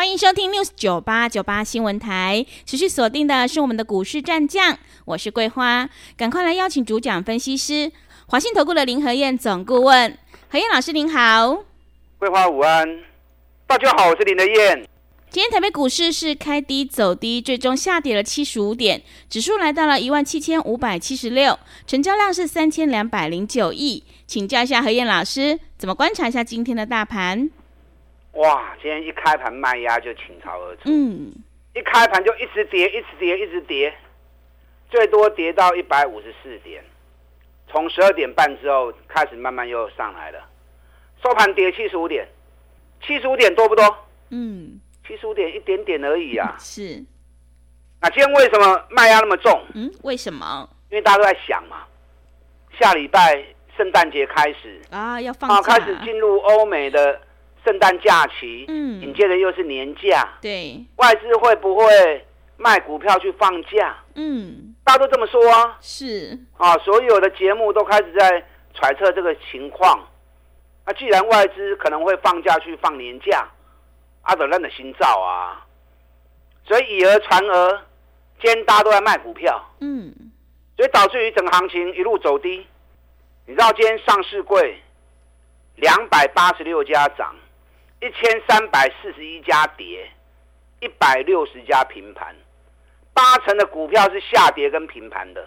欢迎收听 News 九八九八新闻台，持续锁定的是我们的股市战将，我是桂花，赶快来邀请主讲分析师华信投顾的林和燕总顾问，何燕老师您好，桂花午安，大家好，我是林和燕。今天台北股市是开低走低，最终下跌了七十五点，指数来到了一万七千五百七十六，成交量是三千两百零九亿，请教一下何燕老师，怎么观察一下今天的大盘？哇，今天一开盘卖压就倾巢而出，嗯，一开盘就一直跌，一直跌，一直跌，最多跌到一百五十四点，从十二点半之后开始慢慢又上来了，收盘跌七十五点，七十五点多不多？嗯，七十五点一点点而已啊。是。那今天为什么卖压那么重？嗯，为什么？因为大家都在想嘛，下礼拜圣诞节开始啊，要放假，开始进入欧美的。圣诞假期，嗯，紧接着又是年假，对，外资会不会卖股票去放假？嗯，大家都这么说啊，是啊，所有的节目都开始在揣测这个情况。那既然外资可能会放假去放年假，阿德兰的心照啊，所以以讹传讹，今天大家都在卖股票，嗯，所以导致于整个行情一路走低。你知道今天上市柜两百八十六家涨。一千三百四十一家跌，一百六十家平盘，八成的股票是下跌跟平盘的，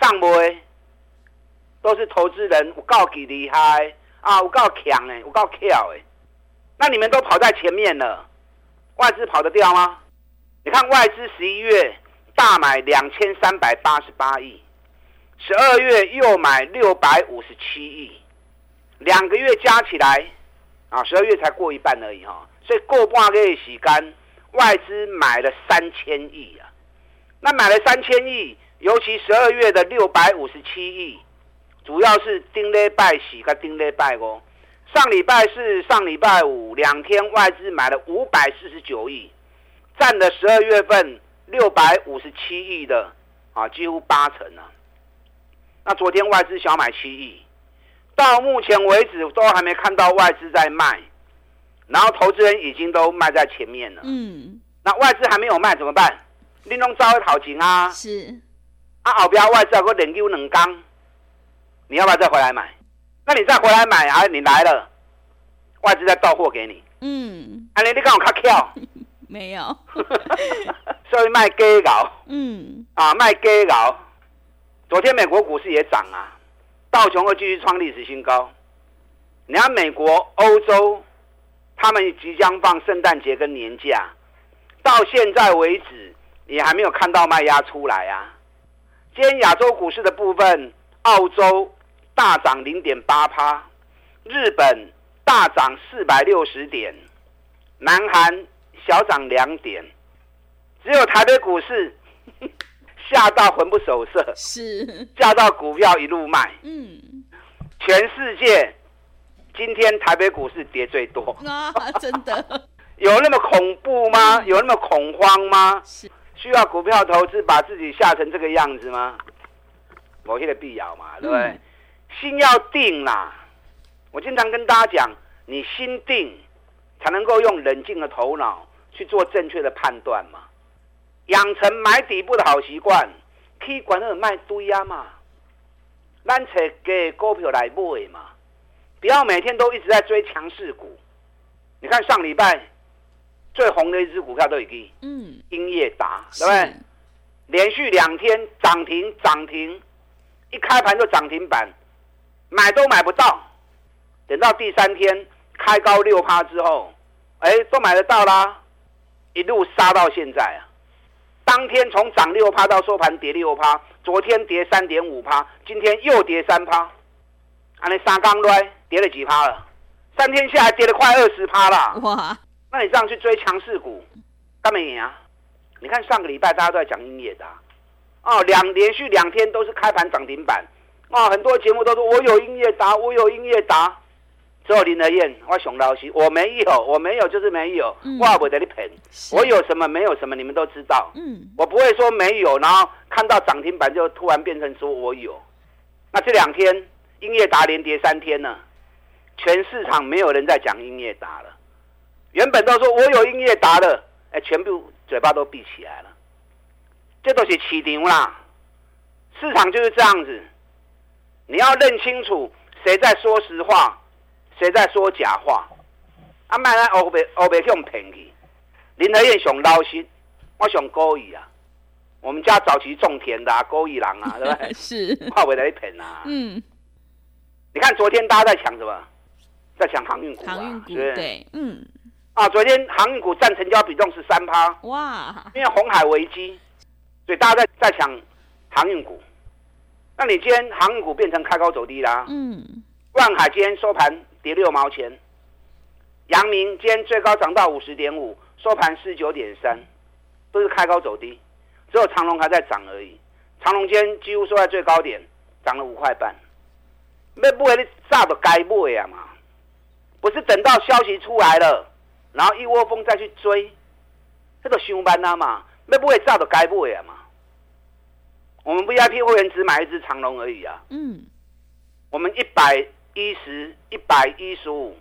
上位都是投资人，我告几厉害啊，我告强哎，我告跳哎，那你们都跑在前面了，外资跑得掉吗？你看外资十一月大买两千三百八十八亿，十二月又买六百五十七亿，两个月加起来。啊，十二月才过一半而已哈，所以过半个月洗干，外资买了三千亿啊。那买了三千亿，尤其十二月的六百五十七亿，主要是丁礼拜四跟丁礼拜哦。上礼拜四、上礼拜五两天外资买了五百四十九亿，占了十二月份六百五十七亿的啊，几乎八成啊。那昨天外资小买七亿。到目前为止都还没看到外资在卖，然后投资人已经都卖在前面了。嗯，那外资还没有卖怎么办？你弄招一讨钱啊？是。啊，后边外资还会连丢两缸，你要不要再回来买？那你再回来买啊？你来了，外资再到货给你。嗯。啊，你你看我卡跳？没有。所以卖假搞。嗯。啊，卖假搞。昨天美国股市也涨啊。道琼会继续创历史新高。你看美国、欧洲，他们即将放圣诞节跟年假，到现在为止也还没有看到卖压出来啊。今天亚洲股市的部分，澳洲大涨零点八趴，日本大涨四百六十点，南韩小涨两点，只有台北股市。吓到魂不守舍，是吓到股票一路卖。嗯，全世界今天台北股市跌最多啊，真的 有那么恐怖吗？有那么恐慌吗？是需要股票投资把自己吓成这个样子吗？某些的必要嘛，对不对？嗯、心要定啦。我经常跟大家讲，你心定才能够用冷静的头脑去做正确的判断嘛。养成买底部的好习惯，可以管那种卖堆啊嘛，咱找给股票来买嘛，不要每天都一直在追强势股。你看上礼拜最红的一只股票都已经，嗯，英业达，对不对？连续两天涨停涨停，一开盘就涨停板，买都买不到，等到第三天开高六趴之后，哎，都买得到啦，一路杀到现在啊。当天从涨六趴到收盘跌六趴，昨天跌三点五趴，今天又跌三趴，啊，你三刚来跌了几趴了？三天下来跌了快二十趴了。哇！那你这样去追强势股，干嘛赢啊？你看上个礼拜大家都在讲英业达，哦，两连续两天都是开盘涨停板，啊、哦，很多节目都说我有英业达，我有英业达，只有林德燕，我熊老师，我没有，我没有就是没有，嗯、我不得你骗，我有什么没有什么，你们都知道，嗯，我不会说没有，然后看到涨停板就突然变成说我有，那这两天英业达连跌三天呢，全市场没有人在讲英业达了，原本都说我有英业达的，哎，全部嘴巴都闭起来了。这都是起牛啦，市场就是这样子，你要认清楚谁在说实话，谁在说假话。啊，卖来欧北欧北去用便宜，林和燕想捞心，我上故意啊。我们家早期种田的啊，故意人啊，对不对？是，话不得一骗啊。嗯，你看昨天大家在抢什么？在抢航运股啊，航运股对，嗯。啊，昨天航运股占成交比重是三趴，哇，因为红海危机。所以大家在在抢航运股，那你今天航运股变成开高走低啦。嗯。万海今天收盘跌六毛钱，阳明今天最高涨到五十点五，收盘四十九点三，都是开高走低，只有长隆还在涨而已。长隆今天几乎收在最高点，涨了五块半。要买你早就该买呀嘛，不是等到消息出来了，然后一窝蜂再去追，这个上班啊嘛，要买早就该买呀嘛。我们 VIP 会员只买一只长荣而已啊。嗯。我们一百一十、一百一十五，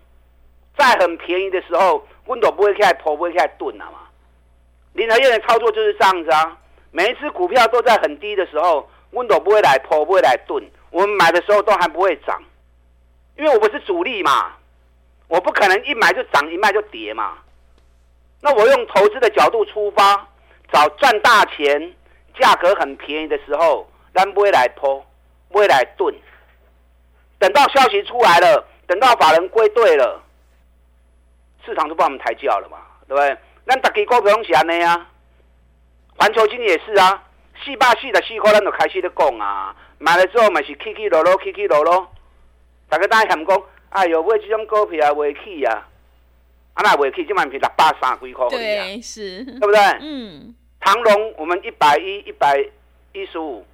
在很便宜的时候，温度不会开破，不会开顿了嘛。林和彦的操作就是这样子啊。每一次股票都在很低的时候，温度不会来破，不会来顿。我们买的时候都还不会涨，因为我不是主力嘛，我不可能一买就涨，一卖就跌嘛。那我用投资的角度出发，找赚大钱。价格很便宜的时候，咱不会来抛，不会来炖。等到消息出来了，等到法人归队了，市场就帮我们抬轿了嘛，对不对？咱大家股票都是安尼啊，环球金也是啊，四百四十四块，咱就开始在讲啊，买了之后嘛是起起落落，起起落落。大家当然嫌讲，哎呦，买这种股票未起啊，啊那未起，这万是六百三几块。对，是，对不对？嗯。唐龙，我们一百一、一百一十五，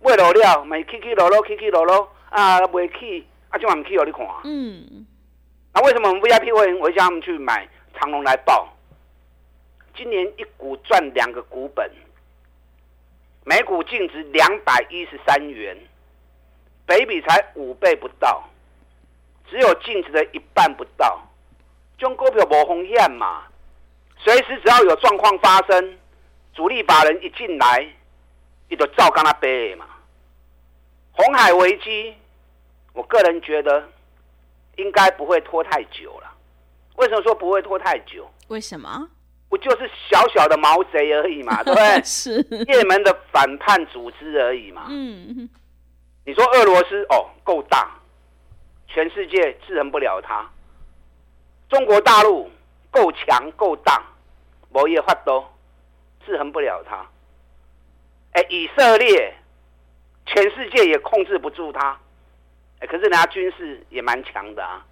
买落了，买起起落落，起起落落，啊，未去，啊，就我们去给你看。嗯。那、啊、为什么我们 VIP 会员我叫他们去买长隆来报？今年一股赚两个股本，每股净值两百一十三元，北比才五倍不到，只有净值的一半不到，中股票无风险嘛，随时只要有状况发生。主力法人一进来，你就照跟他背嘛。红海危机，我个人觉得应该不会拖太久了。为什么说不会拖太久？为什么？不就是小小的毛贼而已嘛，对不对？是也门的反叛组织而已嘛。嗯。你说俄罗斯哦，够大，全世界制衡不了他。中国大陆够强够大，没有法度。制衡不了他，哎，以色列，全世界也控制不住他，哎，可是人家军事也蛮强的啊。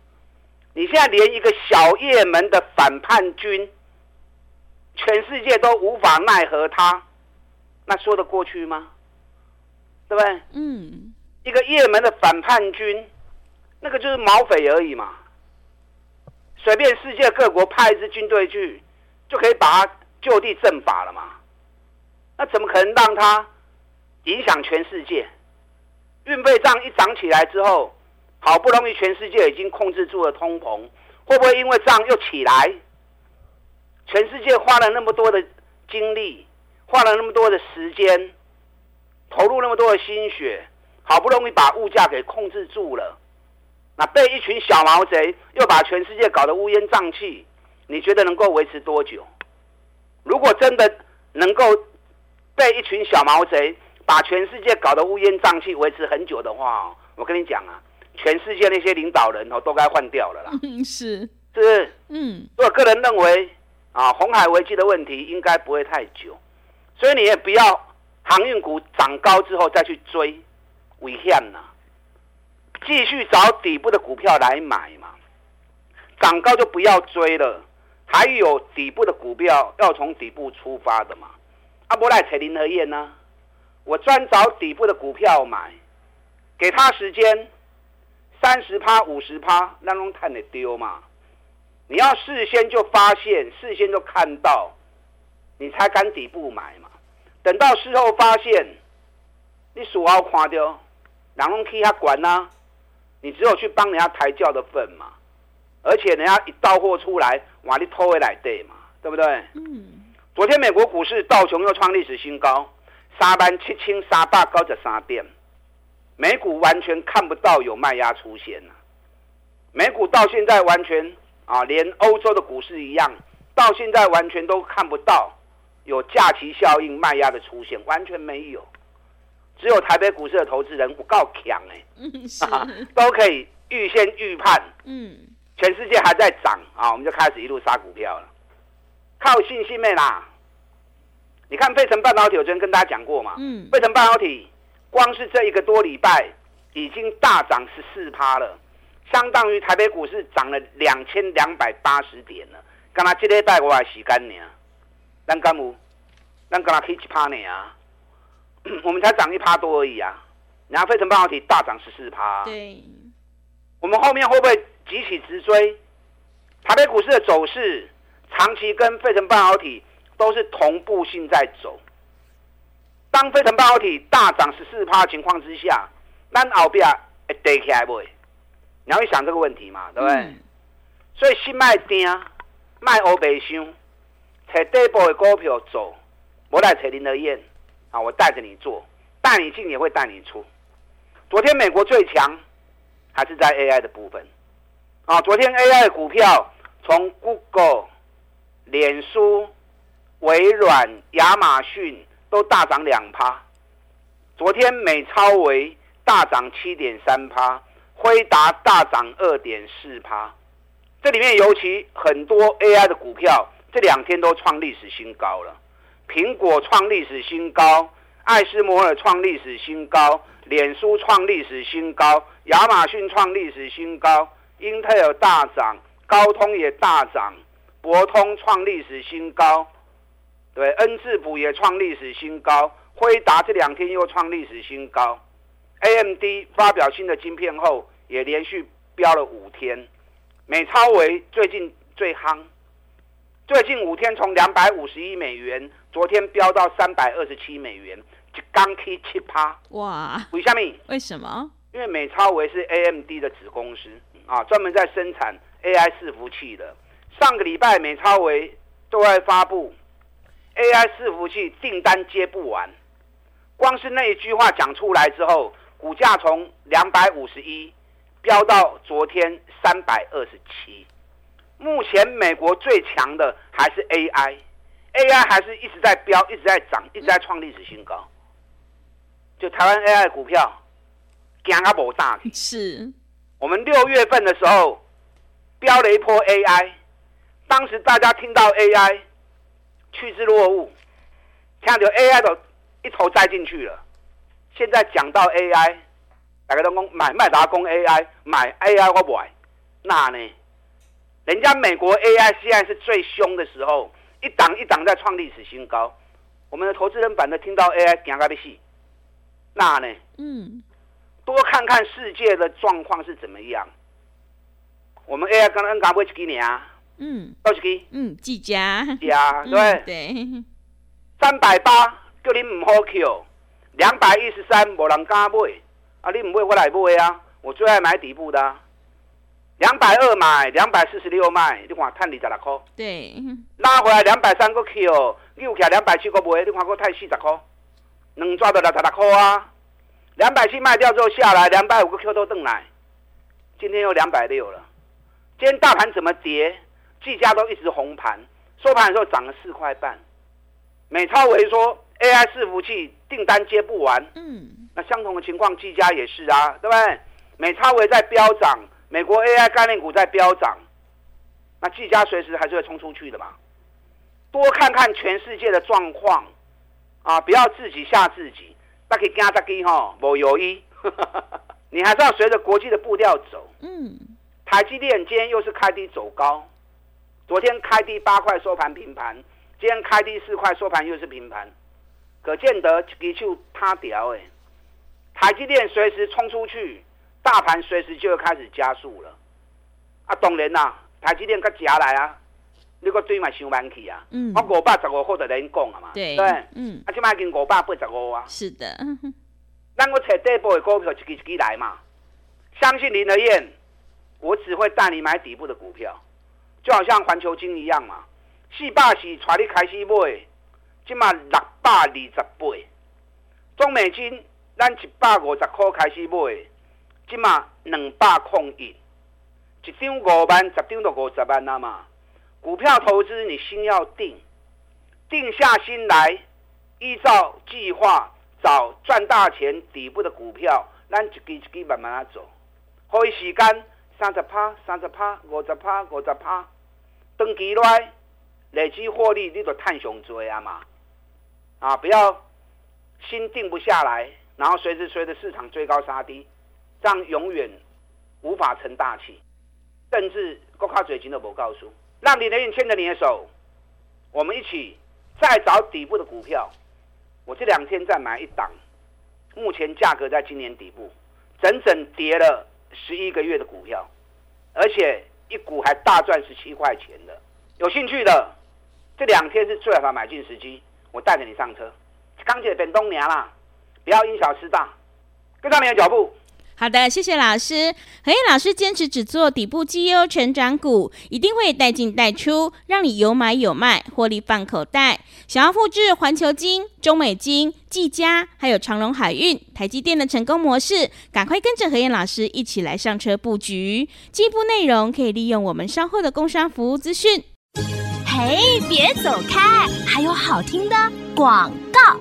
你现在连一个小也门的反叛军，全世界都无法奈何他，那说得过去吗？对不对？嗯，一个也门的反叛军，那个就是毛匪而已嘛，随便世界各国派一支军队去，就可以把他。就地正法了嘛？那怎么可能让它影响全世界？运费账一涨起来之后，好不容易全世界已经控制住了通膨，会不会因为账又起来？全世界花了那么多的精力，花了那么多的时间，投入那么多的心血，好不容易把物价给控制住了，那被一群小毛贼又把全世界搞得乌烟瘴气，你觉得能够维持多久？如果真的能够被一群小毛贼把全世界搞得乌烟瘴气，维持很久的话，我跟你讲啊，全世界那些领导人哦都该换掉了啦。嗯，是，是不是？嗯，我个人认为啊，红海危机的问题应该不会太久，所以你也不要航运股涨高之后再去追，危险呐。继续找底部的股票来买嘛，涨高就不要追了。还有底部的股票要从底部出发的嘛？阿伯来扯林和燕呢？我专找底部的股票买，给他时间，三十趴、五十趴，那种看得丢嘛？你要事先就发现，事先就看到，你才敢底部买嘛。等到事后发现，你数奥看掉，人拢替他管呐，你只有去帮人家抬轿的份嘛。而且人家一到货出来，哇，你偷回来对嘛？对不对？嗯。昨天美国股市道琼又创历史新高，三万七千三百九十三点，美股完全看不到有卖压出现了。美股到现在完全啊，连欧洲的股市一样，到现在完全都看不到有假期效应卖压的出现，完全没有。只有台北股市的投资人不够强哎，嗯，都可以预先预判，嗯。全世界还在涨啊，我们就开始一路杀股票了，靠信心没啦。你看费城半导体，我昨天跟大家讲过嘛，嗯，费城半导体光是这一个多礼拜已经大涨十四趴了，相当于台北股市涨了两千两百八十点了。刚刚这礼拜我还洗干呢，但刚无，但刚才可以几趴呢啊？我们才涨一趴多而已啊，然后费城半导体大涨十四趴，对，我们后面会不会？急起直追，台北股市的走势长期跟费城半导体都是同步性在走。当飞腾半导体大涨十四趴情况之下，咱后边会跌起来不？你要去想这个问题嘛，对不对？嗯、所以新卖定卖欧北箱，找底部的股票走，我来找林德燕啊，我带着你做，带你进也会带你出。昨天美国最强还是在 AI 的部分。啊，昨天 AI 的股票从 Google、脸书、微软、亚马逊都大涨两趴。昨天美超微大涨七点三趴，辉达大涨二点四趴。这里面尤其很多 AI 的股票这两天都创历史新高了。苹果创历史新高，艾斯摩尔创历史新高，脸书创历史新高，亚马逊创历史新高。英特尔大涨，高通也大涨，博通创历史新高，对，恩智浦也创历史新高，辉达这两天又创历史新高，AMD 发表新的晶片后也连续飙了五天，美超微最近最夯，最近五天从两百五十一美元，昨天飙到三百二十七美元，就刚 K 七趴，哇！为什么？为什么？因为美超微是 AMD 的子公司。啊，专门在生产 AI 伺服器的。上个礼拜美超微都在发布 AI 伺服器订单接不完，光是那一句话讲出来之后，股价从两百五十一飙到昨天三百二十七。目前美国最强的还是 AI，AI 还是一直在飙，一直在涨，一直在创历史新高。就台湾 AI 股票，惊啊无大是。我们六月份的时候飙了一波 AI，当时大家听到 AI 趋之若鹜，看着 AI 都一头栽进去了。现在讲到 AI，大家都讲买麦达工 AI，买 AI 我不买，那呢？人家美国 AI 现在是最凶的时候，一档一档在创历史新高。我们的投资人版的听到 AI 惊个要死，那呢？嗯。多看看世界的状况是怎么样。我们 AI 刚刚刚不几年啊？嗯，多少几？嗯，几家？家对、嗯、对。三百八叫你唔好扣两百一十三无人敢买啊！你唔买我来买啊！我最爱买底部的、啊。两百二买，两百四十六卖，你看赚二十六块。对。拉回来两百三个 Q，又起来两百七个买，你看我赚四十块，能抓到六十六块啊！两百七卖掉之后下来，两百五个 Q 都登来，今天又两百六了。今天大盘怎么跌？技嘉都一直红盘，收盘的时候涨了四块半。美超维说 AI 伺服器订单接不完，嗯，那相同的情况，技嘉也是啊，对不对？美超维在飙涨，美国 AI 概念股在飙涨，那技嘉随时还是会冲出去的嘛。多看看全世界的状况啊，不要自己吓自己。那可以跟他讲哈，无有一，你还是要随着国际的步调走。嗯，台积电今天又是开低走高，昨天开低八块收盘平盘，今天开低四块收盘又是平盘。可见得一支手塌掉哎。台积电随时冲出去，大盘随时就要开始加速了。啊，当然啦，台积电佮夹来啊，你个对嘛想慢去啊。嗯。我五百十五号就跟你讲了嘛。对。对。嗯。啊，起码已经五百八十五啊。是的。咱我找底部的股票，一支一支来嘛。相信林德燕，我只会带你买底部的股票，就好像环球金一样嘛。四百是带你开始买，即嘛六百二十八。中美金，咱一百五十块开始买，即嘛两百空一，一张五万，十张就五十万了嘛。股票投资你心要定，定下心来，依照计划找赚大钱底部的股票，咱一支一支慢慢走。可以时间三十趴、三十趴、五十趴、五十趴，长期来累积获利，你就赚上多啊嘛！啊，不要心定不下来，然后随时随地市场追高杀低，这样永远无法成大器，甚至国卡嘴型都不告诉，让你的人牵着你的手，我们一起再找底部的股票。我这两天再买一档，目前价格在今年底部，整整跌了。十一个月的股票，而且一股还大赚十七块钱的，有兴趣的，这两天是最好的买进时机。我带着你上车，钢铁变东娘啦，不要因小失大，跟上你的脚步。好的，谢谢老师。何燕老师坚持只做底部绩优成长股，一定会带进带出，让你有买有卖，获利放口袋。想要复制环球金、中美金、技嘉，还有长荣海运、台积电的成功模式，赶快跟着何燕老师一起来上车布局。进一步内容可以利用我们稍后的工商服务资讯。嘿，别走开，还有好听的广告。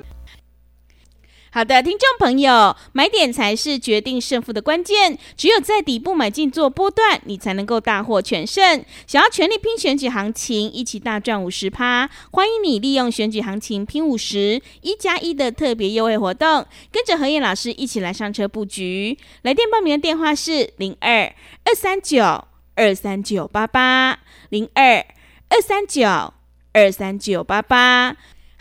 好的，听众朋友，买点才是决定胜负的关键。只有在底部买进做波段，你才能够大获全胜。想要全力拼选举行情，一起大赚五十趴，欢迎你利用选举行情拼五十一加一的特别优惠活动，跟着何燕老师一起来上车布局。来电报名的电话是零二二三九二三九八八零二二三九二三九八八。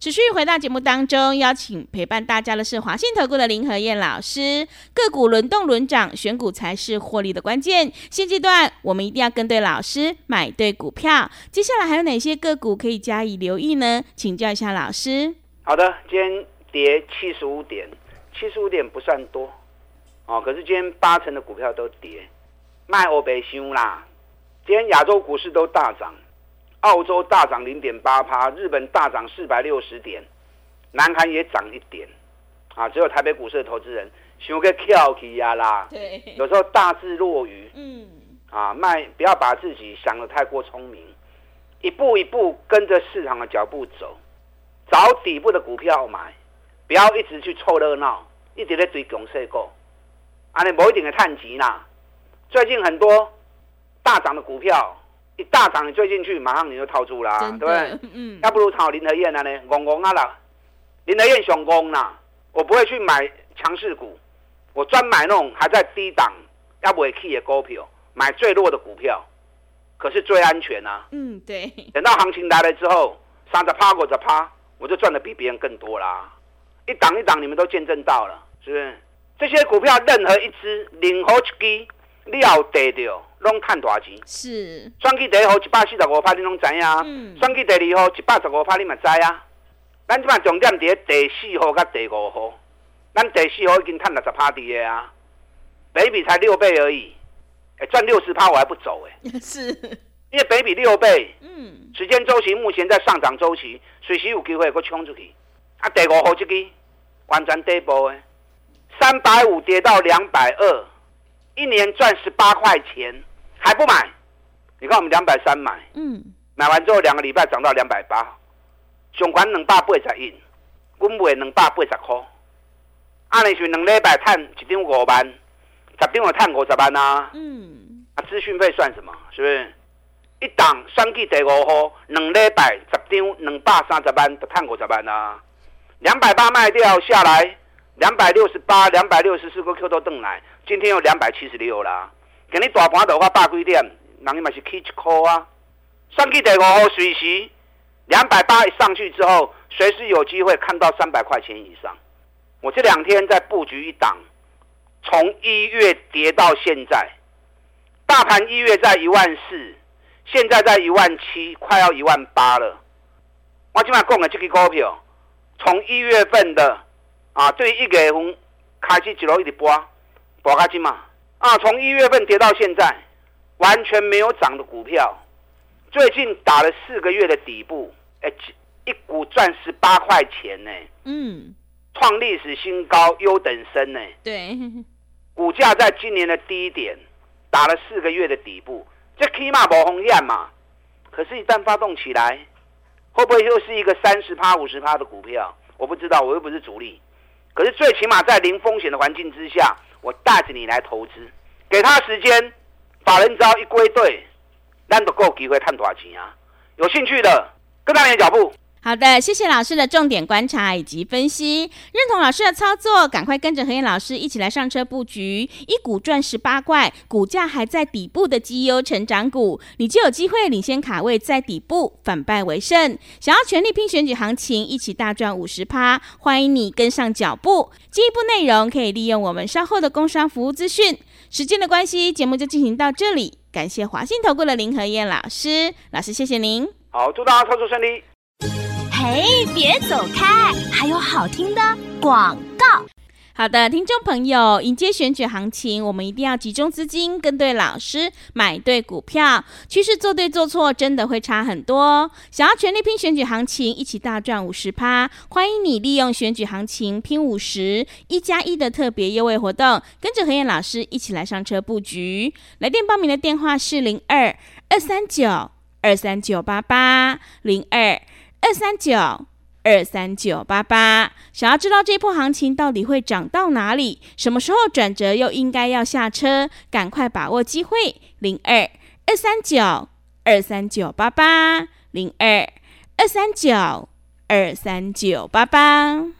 持续回到节目当中，邀请陪伴大家的是华信投顾的林和燕老师。个股轮动轮涨，选股才是获利的关键。现阶段我们一定要跟对老师，买对股票。接下来还有哪些个股可以加以留意呢？请教一下老师。好的，今天跌七十五点，七十五点不算多哦，可是今天八成的股票都跌，卖欧北修啦。今天亚洲股市都大涨。澳洲大涨零点八趴，日本大涨四百六十点，南韩也涨一点，啊，只有台北股市的投资人想个跳起呀啦，对，有时候大智若愚，嗯，啊，卖不要把自己想得太过聪明，一步一步跟着市场的脚步走，找底部的股票买，不要一直去凑热闹，一直在追强势股，啊，你某一定会赚钱啦。最近很多大涨的股票。一大涨你追进去，马上你就套住啦，对不对？嗯，要不如炒林和彦了呢，拱拱啊啦，林和燕熊攻啦，我不会去买强势股，我专买那种还在低档要不会起的股票，买最弱的股票，可是最安全啊。嗯，对。等到行情来了之后，三十趴、五十趴，我就赚的比别人更多啦。一档一档你们都见证到了，是不是？这些股票任何一只，任何一支，你要得掉。拢赚大钱，是。选举第一号一百四十五趴，你拢知影。嗯。选举第二号一百十五趴，你嘛知啊。咱即摆重点伫第四号甲第五号，咱第四号已经赚六十趴的啊，北比才六倍而已，哎、欸，赚六十趴我还不走哎、欸。是。因为北比六倍，嗯，时间周期目前在上涨周期，随时有机会搁冲出去。啊，第五号这个完全底部诶，三百五跌到两百二，一年赚十八块钱。还不买？你看我们两百三买，嗯，买完之后两个礼拜涨到两百八，总管两百八十一，阮卖两百八十块，按理是两礼拜赚一张五万，十张我赚五十万啊。嗯，啊，资讯费算什么？是不是？一档选举第五号，两礼拜十张两百三十万，就赚五十万啊。两百八卖掉下来，两百六十八、两百六十四个 Q 都登来，今天有两百七十六啦。给你大盘的话，百几点，人家嘛是 K 一块啊。上去第五号随时两百八一上去之后，随时有机会看到三百块钱以上。我这两天在布局一档，从一月跌到现在，大盘一月在一万四。现在在一万七，快要一万八了。我今晚讲的这个股票，从一月份的啊，对一月份开始一路一直播，播下去嘛。啊，从一月份跌到现在，完全没有涨的股票，最近打了四个月的底部，哎，一股赚十八块钱呢。嗯，创历史新高，优等生呢。对，股价在今年的低点，打了四个月的底部。这起码无风险嘛，可是，一旦发动起来，会不会又是一个三十趴、五十趴的股票？我不知道，我又不是主力。可是，最起码在零风险的环境之下，我带着你来投资，给他时间，法人只要一归队，那就够机会赚大钱啊！有兴趣的，跟上你的脚步。好的，谢谢老师的重点观察以及分析，认同老师的操作，赶快跟着何燕老师一起来上车布局，一股赚十八块，股价还在底部的绩优成长股，你就有机会领先卡位在底部，反败为胜。想要全力拼选举行情，一起大赚五十趴，欢迎你跟上脚步。进一步内容可以利用我们稍后的工商服务资讯。时间的关系，节目就进行到这里，感谢华信投顾的林何燕老师，老师谢谢您。好，祝大家操作顺利。嘿，别走开！还有好听的广告。好的，听众朋友，迎接选举行情，我们一定要集中资金，跟对老师，买对股票。趋势做对做错，真的会差很多。想要全力拼选举行情，一起大赚五十趴，欢迎你利用选举行情拼五十一加一的特别优惠活动，跟着何燕老师一起来上车布局。来电报名的电话是零二二三九二三九八八零二。二三九二三九八八，想要知道这波行情到底会涨到哪里？什么时候转折又应该要下车？赶快把握机会！零二二三九二三九八八，零二二三九二三九八八。